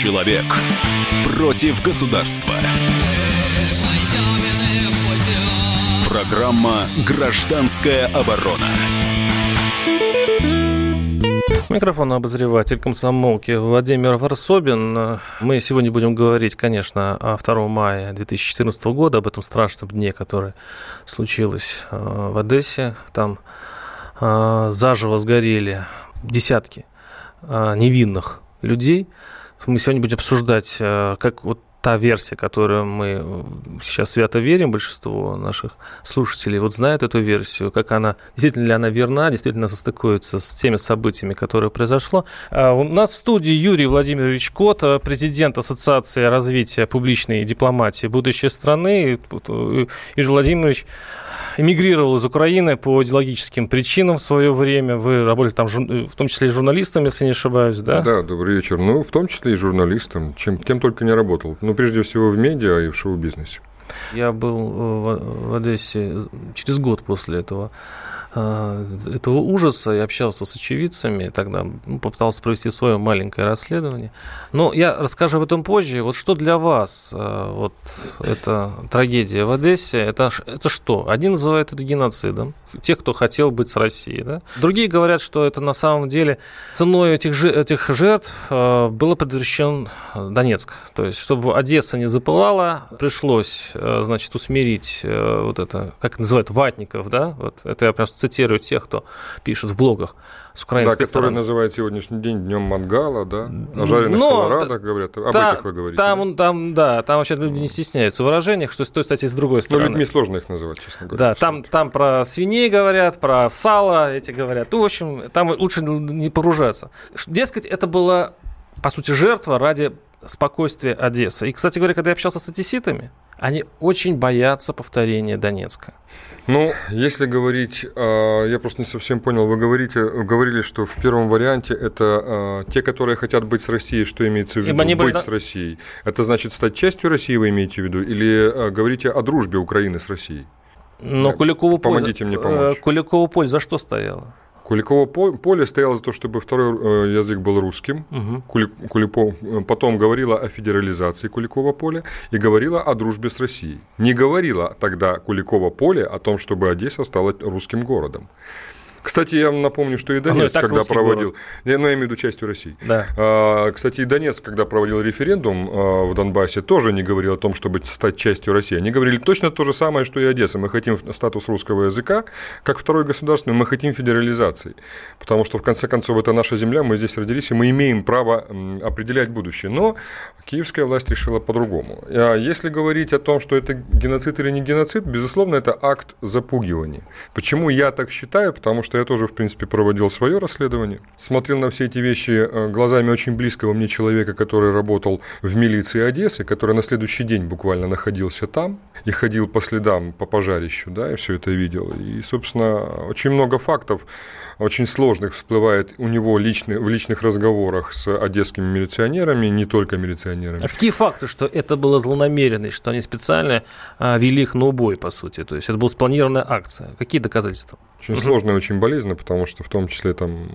Человек против государства. Программа «Гражданская оборона». Микрофон обозреватель комсомолки Владимир Варсобин. Мы сегодня будем говорить, конечно, о 2 мая 2014 года, об этом страшном дне, который случилось э, в Одессе. Там э, заживо сгорели десятки э, невинных людей. Мы сегодня будем обсуждать, как вот та версия, которую мы э, сейчас свято верим, большинство наших слушателей вот знают эту версию, как она, действительно ли она верна, действительно состыкуется с теми событиями, которые произошло. А у нас в студии Юрий Владимирович Кот, э, президент Ассоциации развития публичной дипломатии будущей страны. Э, Юрий Владимирович эмигрировал из Украины по идеологическим причинам в свое время. Вы работали там, в том числе и журналистом, если не ошибаюсь, да? Да, добрый вечер. Ну, в том числе и журналистом, чем, кем только не работал. Ну, прежде всего, в медиа и в шоу-бизнесе. Я был в Одессе через год после этого Э, этого ужаса, я общался с очевидцами, тогда ну, попытался провести свое маленькое расследование. Но я расскажу об этом позже. Вот что для вас э, вот эта трагедия в Одессе, это, это что? Один называет это геноцидом, тех, кто хотел быть с Россией. Да? Другие говорят, что это на самом деле ценой этих, этих жертв э, было предотвращен Донецк. То есть, чтобы Одесса не запылала, пришлось, значит, усмирить вот это, как называют, ватников, да? Вот это я просто цитирую тех, кто пишет в блогах с украинской да, который называют сегодняшний день днем Мангала, да, о жареных Но, колорадах говорят, об там, этих вы говорите. Там, да? там, да, там вообще люди не стесняются в выражениях, что стоит, кстати, с другой стороны. Ну, людьми сложно их называть, честно говоря. Да, там, там про свиней говорят, про сало эти говорят. Ну, в общем, там лучше не погружаться. Дескать, это была, по сути, жертва ради спокойствия Одессы. И, кстати говоря, когда я общался с одесситами, они очень боятся повторения Донецка. Ну, если говорить, а, я просто не совсем понял, вы говорите, говорили, что в первом варианте это а, те, которые хотят быть с Россией, что имеется в виду, быть были... с Россией. Это значит стать частью России, вы имеете в виду, или а, говорите о дружбе Украины с Россией? Но Куликову Помогите поле... мне помочь. Куликову поле за что стояло? Куликово поле стояло за то, чтобы второй э, язык был русским. Угу. Куликов э, потом говорила о федерализации Куликова поля и говорила о дружбе с Россией. Не говорила тогда Куликово поле о том, чтобы Одесса стала русским городом. Кстати, я вам напомню, что и Донецк, и когда проводил, я, ну, я имею в виду частью России. Да. А, кстати, и Донецк, когда проводил референдум а, в Донбассе, тоже не говорил о том, чтобы стать частью России. Они говорили точно то же самое, что и Одесса. Мы хотим статус русского языка, как второй государственный, мы хотим федерализации. Потому что, в конце концов, это наша земля, мы здесь родились, и мы имеем право определять будущее. Но киевская власть решила по-другому. А если говорить о том, что это геноцид или не геноцид, безусловно, это акт запугивания. Почему я так считаю? Потому что я тоже, в принципе, проводил свое расследование. Смотрел на все эти вещи э, глазами очень близкого мне человека, который работал в милиции Одессы, который на следующий день буквально находился там и ходил по следам по пожарищу, да, и все это видел. И, собственно, очень много фактов очень сложных всплывает у него личный, в личных разговорах с одесскими милиционерами, не только милиционерами. А какие факты, что это было злонамеренность, что они специально а, вели их на убой, по сути? То есть это была спланированная акция. Какие доказательства? Очень угу. сложно и очень болезненно, потому что в том числе там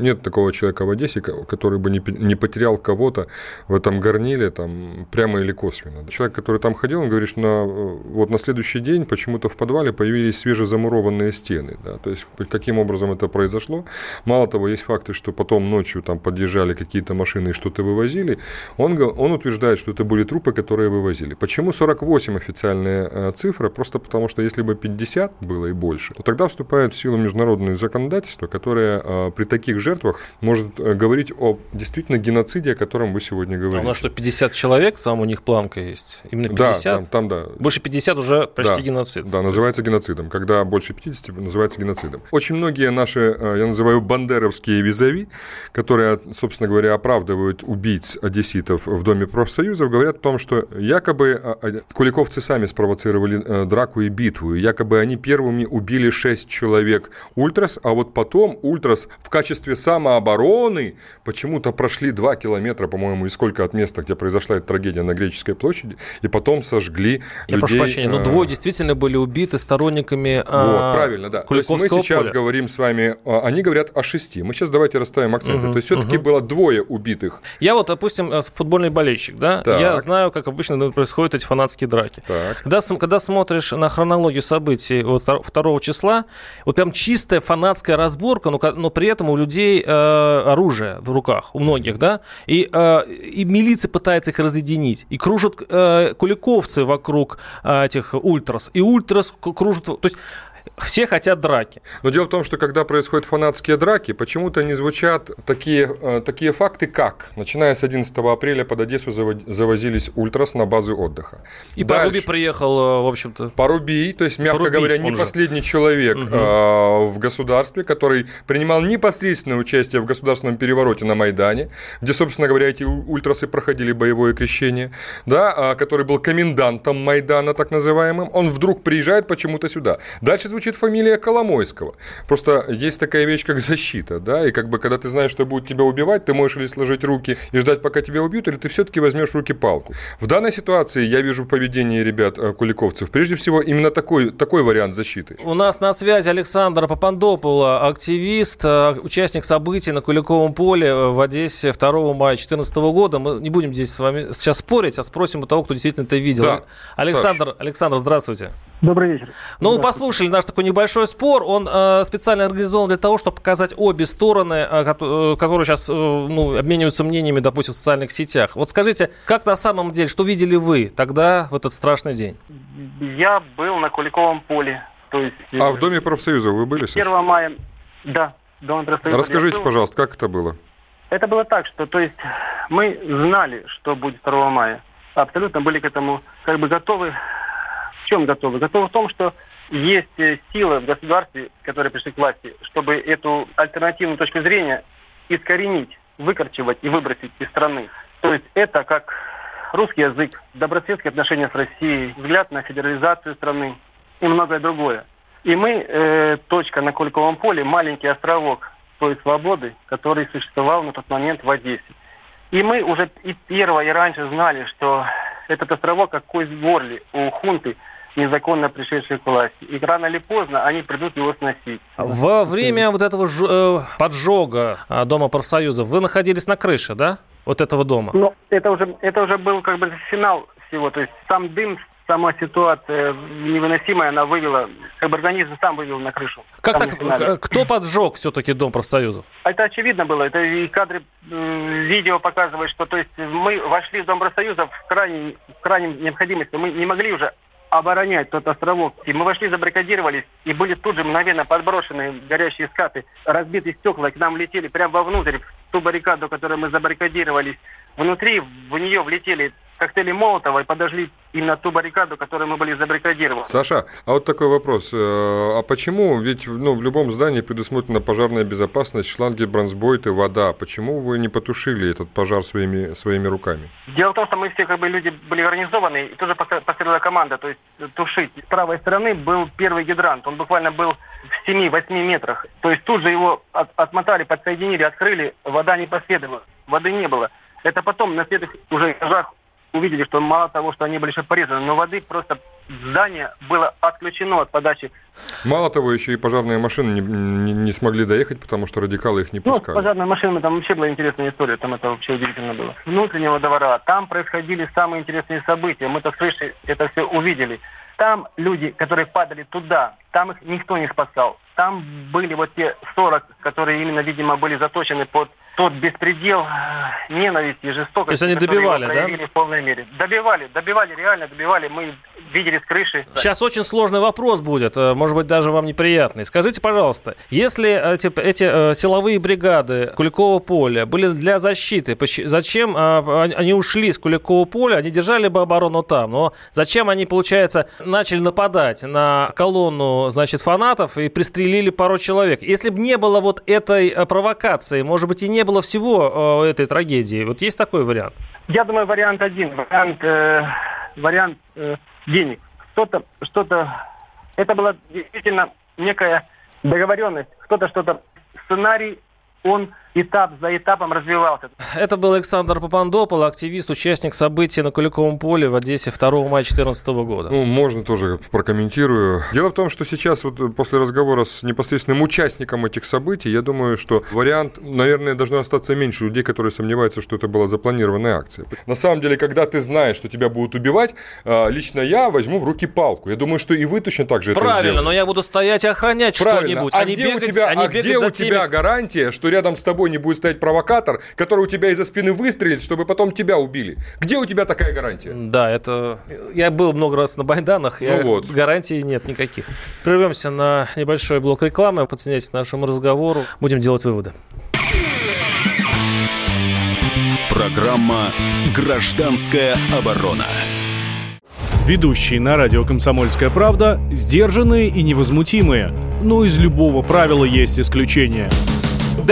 нет такого человека в Одессе, который бы не, не потерял кого-то в этом горниле, там, прямо или косвенно. Человек, который там ходил, он говорит, что на, вот на следующий день почему-то в подвале появились свежезамурованные стены. Да? То есть каким образом это произошло. Мало того, есть факты, что потом ночью там подъезжали какие-то машины и что-то вывозили. Он, он утверждает, что это были трупы, которые вывозили. Почему 48 официальная э, цифра? Просто потому, что если бы 50 было и больше, то тогда вступает в силу международное законодательство, которое а, при таких жертвах может э, говорить о действительно геноциде, о котором вы сегодня говорите. А у нас что, 50 человек, там у них планка есть? Именно 50? Да, там, там да. Больше 50 уже почти да, геноцид. Да, называется геноцидом. Когда больше 50, называется геноцидом. Очень многие наши, э, я называю, бандеровские визави, которые, собственно говоря, оправдывают убийц одесситов в Доме профсоюзов, говорят о том, что якобы куликовцы сами спровоцировали э, драку и битву, и якобы они первыми убили 6 человек человек ультрас, а вот потом ультрас в качестве самообороны почему-то прошли 2 километра, по-моему, и сколько от места, где произошла эта трагедия на Греческой площади, и потом сожгли Я людей. прошу прощения, но ну, двое действительно были убиты сторонниками Вот, а, правильно, да. То есть мы сейчас поля. говорим с вами, они говорят о шести. Мы сейчас давайте расставим акценты. Угу, То есть все-таки угу. было двое убитых. Я вот, допустим, футбольный болельщик, да, так. я знаю, как обычно происходят эти фанатские драки. Так. Когда, когда смотришь на хронологию событий вот 2 числа, вот прям чистая фанатская разборка, но, но при этом у людей э, оружие в руках, у многих, да, и, э, и милиция пытается их разъединить, и кружат э, куликовцы вокруг э, этих ультрас, и ультрас кружат, то есть все хотят драки. Но дело в том, что когда происходят фанатские драки, почему-то не звучат такие, э, такие факты, как начиная с 11 апреля под Одессу завозились ультрас на базы отдыха. И Дальше, Парубий приехал, э, в общем-то. Парубий, то есть, мягко Парубий, говоря, не последний же. человек угу. в государстве, который принимал непосредственное участие в государственном перевороте на Майдане, где, собственно говоря, эти ультрасы проходили боевое крещение, да, а, который был комендантом Майдана, так называемым, он вдруг приезжает почему-то сюда. Дальше звучит фамилия Коломойского. Просто есть такая вещь, как защита, да, и как бы, когда ты знаешь, что будут тебя убивать, ты можешь или сложить руки и ждать, пока тебя убьют, или ты все-таки возьмешь в руки палку. В данной ситуации я вижу поведение ребят э, куликовцев. Прежде всего, именно такой, такой вариант защиты. У нас на связи Александр Папандопула, активист, э, участник событий на Куликовом поле э, в Одессе 2 мая 2014 года. Мы не будем здесь с вами сейчас спорить, а спросим у того, кто действительно это видел. Да. Александр, Саш. Александр, здравствуйте. Добрый вечер. Ну, послушали наш такой небольшой спор. Он э, специально организован для того, чтобы показать обе стороны, э, э, которые сейчас э, ну, обмениваются мнениями, допустим, в социальных сетях. Вот скажите, как на самом деле, что видели вы тогда, в этот страшный день? Я был на Куликовом поле. То есть, а в Доме профсоюза вы были, 1 мая, да, Доме профсоюза. Расскажите, пожалуйста, как это было? Это было так, что то есть мы знали, что будет 2 мая. Абсолютно были к этому как бы готовы в чем готовы? Готовы в том, что есть э, силы в государстве, которые пришли к власти, чтобы эту альтернативную точку зрения искоренить, выкорчевать и выбросить из страны. То есть это как русский язык, добрососедские отношения с Россией, взгляд на федерализацию страны и многое другое. И мы, э, точка на Кольковом поле, маленький островок той свободы, который существовал на тот момент в Одессе. И мы уже и первое, и раньше знали, что этот островок как кость в горле у хунты – незаконно пришедшие к власти. И рано или поздно они придут его сносить. Во время вот этого ж, э, поджога э, Дома профсоюзов вы находились на крыше, да? Вот этого дома? Ну, это уже, это уже был как бы финал всего. То есть сам дым, сама ситуация невыносимая, она вывела, как бы организм сам вывел на крышу. Как так, кто поджег все-таки Дом профсоюзов? Это очевидно было. Это и кадры видео показывают, что то есть мы вошли в Дом профсоюзов в крайней, в крайней необходимости. Мы не могли уже оборонять тот островок. И мы вошли, забаррикадировались, и были тут же мгновенно подброшены горящие скаты, разбитые стекла, к нам летели прямо вовнутрь, в ту баррикаду, которую мы забаррикадировались. Внутри в нее влетели коктейли Молотова и подошли именно ту баррикаду, которую мы были забаррикадированы. Саша, а вот такой вопрос. Э, а почему, ведь ну, в любом здании предусмотрена пожарная безопасность, шланги, бронзбойты, вода. Почему вы не потушили этот пожар своими, своими руками? Дело в том, что мы все как бы люди были организованы, и тоже построила команда, то есть тушить. С правой стороны был первый гидрант, он буквально был в 7-8 метрах. То есть тут же его от, отмотали, подсоединили, открыли, вода не последовала, воды не было. Это потом на следующих уже этажах увидели, что мало того, что они были еще порезаны, но воды просто здание было отключено от подачи. Мало того, еще и пожарные машины не, не, не смогли доехать, потому что радикалы их не ну, пускали. Ну, пожарные машины, там вообще была интересная история, там это вообще удивительно было. Внутреннего двора, там происходили самые интересные события, мы-то с крыши это все увидели. Там люди, которые падали туда, там их никто не спасал. Там были вот те 40, которые именно, видимо, были заточены под тот беспредел э, ненависти и жестокости, То есть они добивали, да? в полной мере. Добивали, добивали, реально добивали. Мы видели с крыши. Сейчас очень сложный вопрос будет, э, может быть, даже вам неприятный. Скажите, пожалуйста, если эти, эти э, силовые бригады Куликова поля были для защиты, зачем э, они ушли с Куликова поля, они держали бы оборону там, но зачем они, получается, начали нападать на колонну, значит, фанатов и пристрелили пару человек? Если бы не было вот этой э, провокации, может быть, и не было всего э, этой трагедии. Вот есть такой вариант? Я думаю, вариант один. Вариант, э, вариант э, денег. Что-то, что-то... Это была действительно некая договоренность, кто-то что-то, сценарий, он этап за этапом развивался. Это был Александр Папандопол, активист, участник событий на Куликовом поле в Одессе 2 мая 2014 года. Ну, можно тоже прокомментирую. Дело в том, что сейчас вот после разговора с непосредственным участником этих событий, я думаю, что вариант, наверное, должно остаться меньше людей, которые сомневаются, что это была запланированная акция. На самом деле, когда ты знаешь, что тебя будут убивать, а, лично я возьму в руки палку. Я думаю, что и вы точно так же Правильно, это сделаете. но я буду стоять и охранять что-нибудь, а, а не где бегать, у тебя, а а где за у теми, тебя гарантия, что рядом с тобой не будет стоять провокатор, который у тебя из-за спины выстрелит, чтобы потом тебя убили? Где у тебя такая гарантия? Да, это... Я был много раз на Байданах, Ну я... вот. гарантий нет никаких. Прервемся на небольшой блок рекламы, подсоединяйтесь к нашему разговору, будем делать выводы. Программа «Гражданская оборона». Ведущие на радио «Комсомольская правда» сдержанные и невозмутимые. Но из любого правила есть исключение.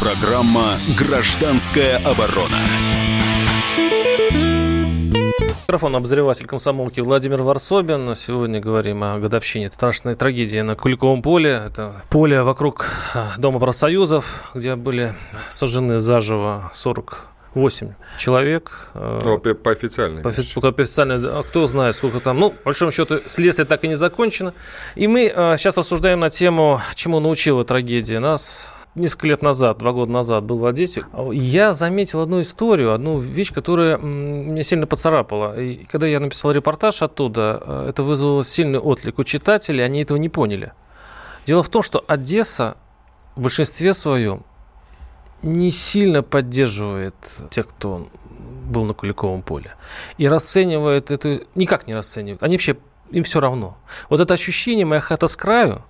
Программа «Гражданская оборона». Микрофон обозреватель комсомолки Владимир Варсобин. Сегодня говорим о годовщине страшной трагедии на Куликовом поле. Это поле вокруг а, Дома профсоюзов, где были сожжены заживо 48 человек. Э, Ну, по, по официальной. По офи- по официальной, а кто знает, сколько там. Ну, по большому счету, следствие так и не закончено. И мы э, сейчас рассуждаем на тему, чему научила трагедия нас. Несколько лет назад, два года назад был в Одессе. Я заметил одну историю, одну вещь, которая меня сильно поцарапала. И когда я написал репортаж оттуда, э, это вызвало сильный отклик у читателей, они этого не поняли. Дело в том, что Одесса в большинстве своем не сильно поддерживает тех, кто был на Куликовом поле. И расценивает это... Никак не расценивает. Они вообще... Им все равно. Вот это ощущение «моя хата с краю»,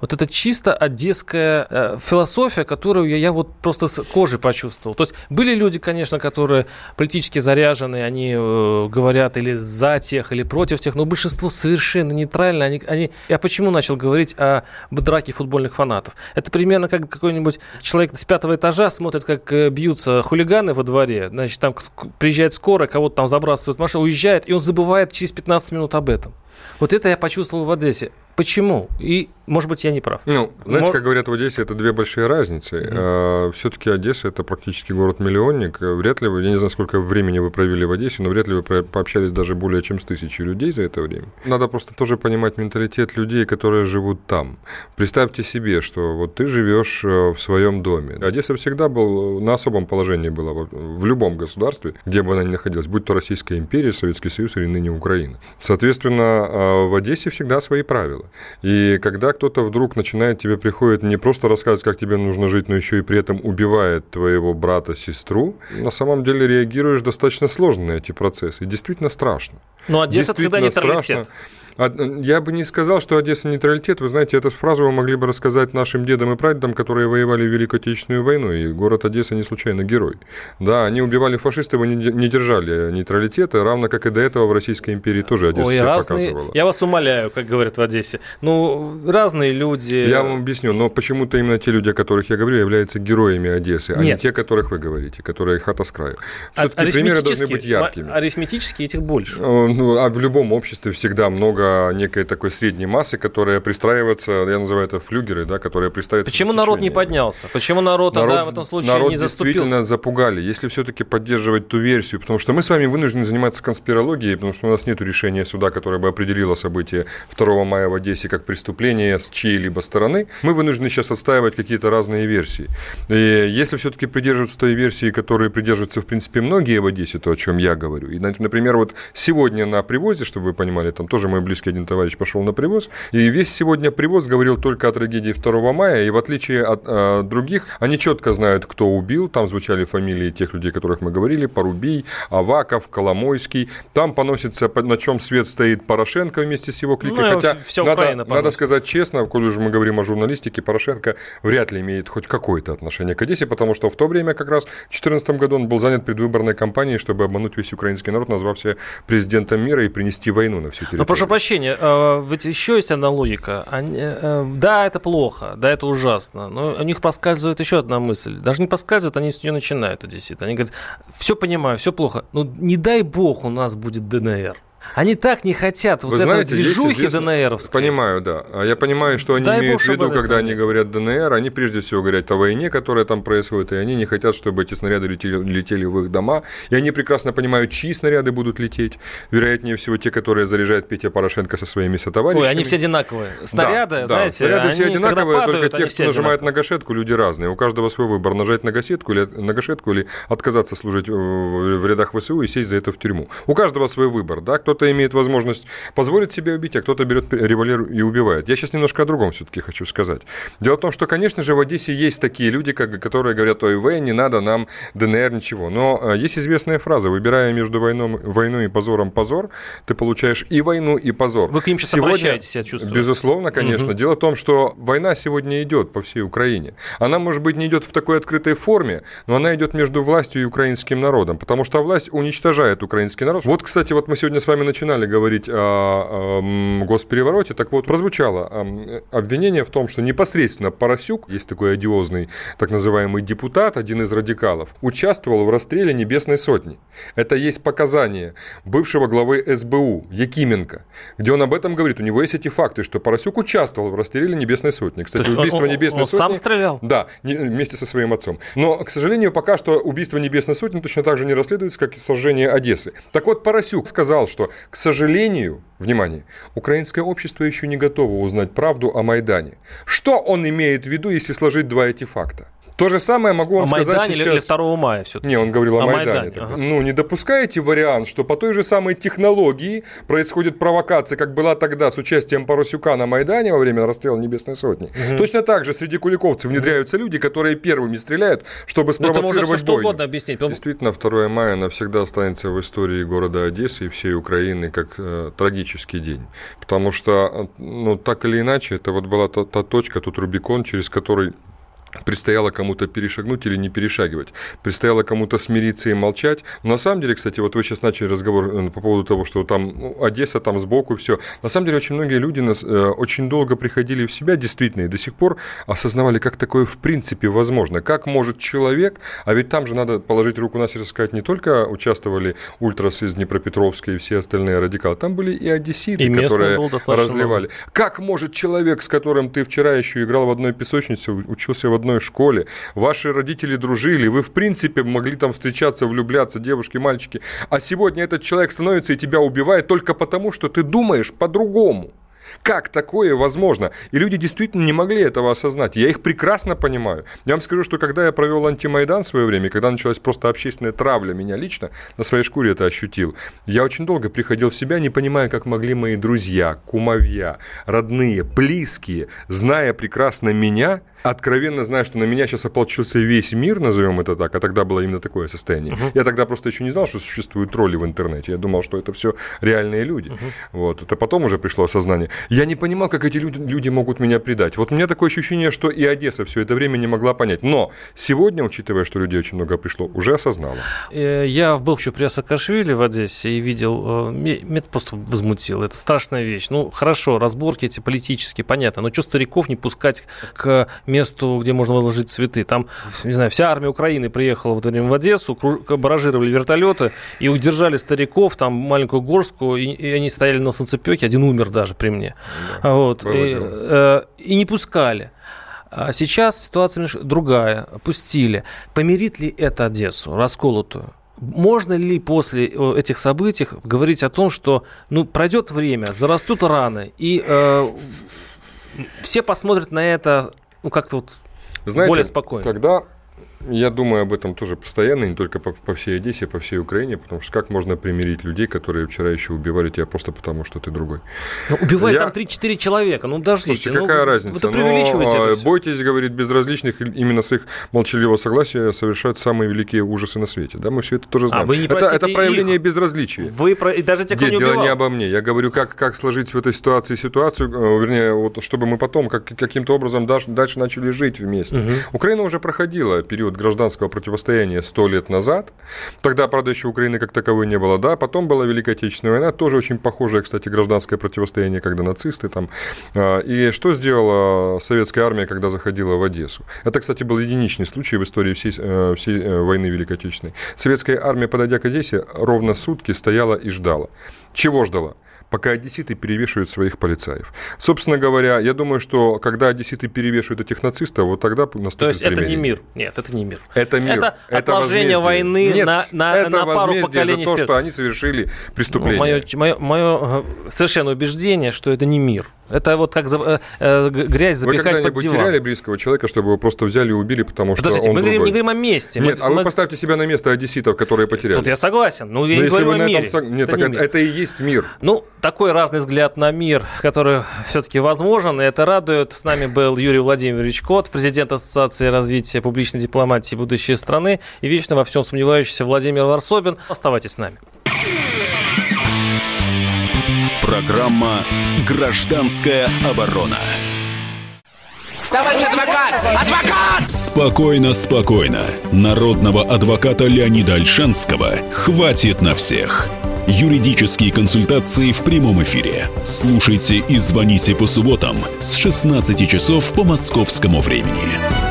вот это чисто одесская э, философия, которую я, я вот просто с кожей почувствовал. То есть были люди, конечно, которые политически заряжены, они э, говорят или за тех, или против тех, но большинство совершенно нейтрально. Они, они... Я почему начал говорить о драке футбольных фанатов? Это примерно как какой-нибудь человек с пятого этажа смотрит, как э, бьются хулиганы во дворе, значит, там приезжает скорая, кого-то там забрасывают машину, уезжает, и он забывает через 15 минут об этом. Вот это я почувствовал в Одессе. Почему? И, может быть, я не прав. Ну, знаете, Мор- как говорят в Одессе, это две большие разницы. Все-таки Одесса это практически город-миллионник. Вряд ли вы, я не знаю, сколько времени вы провели в Одессе, но вряд ли вы пообщались даже более чем с тысячей людей за это время. Надо просто тоже понимать менталитет людей, которые живут там. Представьте себе, что вот ты живешь э, в своем доме. Одесса всегда был на особом положении была в любом государстве, где бы она ни находилась, будь то Российская империя, Советский Союз или ныне Украина. Соответственно, э, в Одессе всегда свои правила. И когда кто-то вдруг начинает тебе приходит не просто рассказывать, как тебе нужно жить, но еще и при этом убивает твоего брата, сестру, на самом деле реагируешь достаточно сложно на эти процессы. И действительно страшно. Но Одесса всегда нейтралитет. страшно. А, Я бы не сказал, что Одесса нейтралитет. Вы знаете, эту фразу вы могли бы рассказать нашим дедам и прадедам, которые воевали в Великую Отечественную войну. И город Одесса не случайно герой. Да, они убивали фашистов и не держали нейтралитета, равно как и до этого в Российской империи тоже Одесса Ой, себя разные... показывала. Я вас умоляю, как говорят в Одессе. Ну, разные люди... Я вам объясню, но почему-то именно те люди, о которых я говорю, являются героями Одессы, а не Нет. те, которых вы говорите, которые хата с краю. А- Все-таки примеры должны быть яркими. ма- Арифметически этих больше. Э, Ну, а в любом обществе всегда много некой такой средней массы, которая пристраивается, я называю это флюгеры, да, которые пристраиваются Почему народ не поднялся? Почему народ, тогда в этом случае народ не заступился? действительно запугали. Если все-таки поддерживать ту версию, потому что мы с вами вынуждены заниматься конспирологией, потому что у нас нет решения суда, которое бы определило событие 2 мая в Одессе как преступление с чьей-либо стороны, мы вынуждены сейчас отстаивать какие-то разные версии. И если все-таки придерживаться той версии, которой придерживаются, в принципе, многие в Одессе, то, о чем я говорю. И, например, вот сегодня на привозе, чтобы вы понимали, там тоже мой близкий близкий один товарищ пошел на привоз, и весь сегодня привоз говорил только о трагедии 2 мая, и в отличие от э, других, они четко знают, кто убил, там звучали фамилии тех людей, о которых мы говорили, Порубий, Аваков, Коломойский, там поносится, на чем свет стоит Порошенко вместе с его кликой, ну, хотя вся надо, надо сказать честно, коль уже мы говорим о журналистике, Порошенко вряд ли имеет хоть какое-то отношение к Одессе, потому что в то время как раз в 2014 году он был занят предвыборной кампанией, чтобы обмануть весь украинский народ, назвав себя президентом мира и принести войну на всю территорию. Но прошу прощения, а, ведь еще есть одна логика. Они, э, да, это плохо, да, это ужасно, но у них проскальзывает еще одна мысль. Даже не проскальзывает, они с нее начинают, действительно. Они говорят, все понимаю, все плохо, но не дай бог у нас будет ДНР. Они так не хотят вот Вы этой знаете, движухи известно... ДНРовской. Понимаю, да. А я понимаю, что они Дай имеют в виду, когда они говорят ДНР, они прежде всего говорят о войне, которая там происходит, и они не хотят, чтобы эти снаряды летели, летели в их дома. И они прекрасно понимают, чьи снаряды будут лететь. Вероятнее всего, те, которые заряжает Петя Порошенко со своими сотоварищами. Ой, они все одинаковые. Снаряды, да, знаете, да. Снаряды все одинаковые, падают, только те, кто нажимает на гашетку, люди разные. У каждого свой выбор. Нажать на гашетку или, на гашетку или отказаться служить в рядах ВСУ и сесть за это в тюрьму. У каждого свой выбор. Да? Кто-то имеет возможность позволить себе убить, а кто-то берет револьвер и убивает. Я сейчас немножко о другом все-таки хочу сказать. Дело в том, что, конечно же, в Одессе есть такие люди, как, которые говорят, ой, В, не надо нам ДНР, ничего. Но э, есть известная фраза, выбирая между войном, войной и позором позор, ты получаешь и войну, и позор. Вы к ним сейчас сегодня, обращаетесь, я чувствую. Безусловно, конечно. Угу. Дело в том, что война сегодня идет по всей Украине. Она, может быть, не идет в такой открытой форме, но она идет между властью и украинским народом, потому что власть уничтожает украинский народ. Вот, кстати, вот мы сегодня с вами начинали говорить говорить о госперевороте, так вот, прозвучало обвинение в том, что непосредственно Поросюк, есть такой одиозный так называемый депутат, один из радикалов, участвовал в расстреле Небесной Сотни. Это есть показания бывшего главы СБУ Якименко, где он об этом говорит. У него есть эти факты, что Поросюк участвовал в расстреле Небесной Сотни. Кстати, убийство он, Небесной он Сотни... сам стрелял? Да, вместе со своим отцом. Но, к сожалению, пока что убийство Небесной Сотни точно так же не расследуется, как и сожжение Одессы. Так вот, Поросюк сказал, что, к сожалению, внимание, украинское общество еще не готово узнать правду о Майдане. Что он имеет в виду, если сложить два эти факта? То же самое могу вам о сказать Майдане сейчас. или 2 мая все-таки? Не, он говорил о, о Майдане. Майдане. Ага. Ну, не допускаете вариант, что по той же самой технологии происходит провокация, как была тогда с участием Парусюка на Майдане во время расстрела Небесной Сотни. Угу. Точно так же среди куликовцев внедряются люди, которые первыми стреляют, чтобы спровоцировать ну, можно что угодно объяснить. Действительно, 2 мая навсегда останется в истории города Одессы и всей Украины как э, трагический день. Потому что, э, ну, так или иначе, это вот была та, та точка, тот Рубикон, через который предстояло кому-то перешагнуть или не перешагивать, предстояло кому-то смириться и молчать. Но на самом деле, кстати, вот вы сейчас начали разговор э, по поводу того, что там ну, Одесса там сбоку все. На самом деле, очень многие люди нас, э, очень долго приходили в себя, действительно, и до сих пор осознавали, как такое в принципе возможно. Как может человек, а ведь там же надо положить руку на сердце сказать, не только участвовали ультрасы из Днепропетровска и все остальные радикалы, там были и одесситы, и которые разливали. Много. Как может человек, с которым ты вчера еще играл в одной песочнице, учился в одной школе, ваши родители дружили, вы в принципе могли там встречаться, влюбляться, девушки, мальчики, а сегодня этот человек становится и тебя убивает только потому, что ты думаешь по-другому. Как такое возможно? И люди действительно не могли этого осознать. Я их прекрасно понимаю. Я вам скажу, что когда я провел антимайдан в свое время, когда началась просто общественная травля меня лично, на своей шкуре это ощутил, я очень долго приходил в себя, не понимая, как могли мои друзья, кумовья, родные, близкие, зная прекрасно меня, откровенно зная, что на меня сейчас ополчился весь мир, назовем это так, а тогда было именно такое состояние. Uh-huh. Я тогда просто еще не знал, что существуют тролли в интернете. Я думал, что это все реальные люди. Uh-huh. Вот. Это потом уже пришло осознание. Я не понимал, как эти люди, могут меня предать. Вот у меня такое ощущение, что и Одесса все это время не могла понять. Но сегодня, учитывая, что людей очень много пришло, уже осознала. Э, я был еще при Саакашвили в Одессе и видел, э, меня это просто возмутило. Это страшная вещь. Ну, хорошо, разборки эти политические, понятно, но что стариков не пускать к месту, где можно возложить цветы. Там, не знаю, вся армия Украины приехала в это время в Одессу, баражировали вертолеты и удержали стариков, там маленькую горстку, и, и они стояли на солнцепеке, один умер даже при мне. Да, вот, и, э, и не пускали. А сейчас ситуация другая. Пустили. Помирит ли это Одессу, расколотую? Можно ли после э, этих событий говорить о том, что ну, пройдет время, зарастут раны, и э, все посмотрят на это ну, как-то вот Знаете, более спокойно. Когда Я думаю об этом тоже постоянно, не только по, по всей Одессе, по всей Украине, потому что как можно примирить людей, которые вчера еще убивали тебя просто потому, что ты другой. Ну, убивали я... там 3-4 человека, ну даже Слушайте, ну, какая разница? Вы Но, это Бойтесь, говорит, безразличных, именно с их молчаливого согласия совершают самые великие ужасы на свете. Да, мы все это тоже а знаем. А вы не это, это проявление их. безразличия. Вы про... и даже те, кто Нет, не убивал. дело не обо мне. Я говорю, как, как сложить в этой ситуации ситуацию, э, вернее, вот, чтобы мы потом как, каким-то образом дальше, дальше начали жить вместе. Угу. Украина уже проходила период гражданского противостояния сто лет назад. Тогда, правда, еще Украины как таковой не было. Да, потом была Великая Отечественная война, тоже очень похожее, кстати, гражданское противостояние, когда нацисты там. А, и что сделала советская армия, когда заходила в Одессу? Это, кстати, был единичный случай в истории всей, э, всей э, войны Великой Отечественной. Советская армия, подойдя к Одессе, ровно сутки стояла и ждала. Чего ждала? Пока одесситы перевешивают своих полицаев. Собственно говоря, я думаю, что когда одесситы перевешивают этих нацистов, вот тогда наступит То есть примирение. это не мир? Нет, это не мир. Это мир. Это, это отложение войны Нет, на, на, это на пару поколений за то, что они совершили преступление. Ну, мое, мое, мое э, совершенное убеждение, что это не мир. Это вот как за, э, грязь запихать Вы когда-нибудь теряли близкого человека, чтобы его просто взяли и убили, потому что Подождите, он мы другой? не говорим о месте. Нет, мы, а мы... вы поставьте себя на место одесситов, которые потеряли. Тут я согласен. Ну, я Но не говорю о мире. Этом... Нет, это, так не это и есть мир. Ну, такой разный взгляд на мир, который все-таки возможен, и это радует. С нами был Юрий Владимирович Кот, президент Ассоциации развития публичной дипломатии будущей страны и вечно во всем сомневающийся Владимир Варсобин. Оставайтесь с нами. Программа «Гражданская оборона». Товарищ адвокат! Адвокат! Спокойно, спокойно. Народного адвоката Леонида Альшанского хватит на всех. Юридические консультации в прямом эфире. Слушайте и звоните по субботам с 16 часов по московскому времени.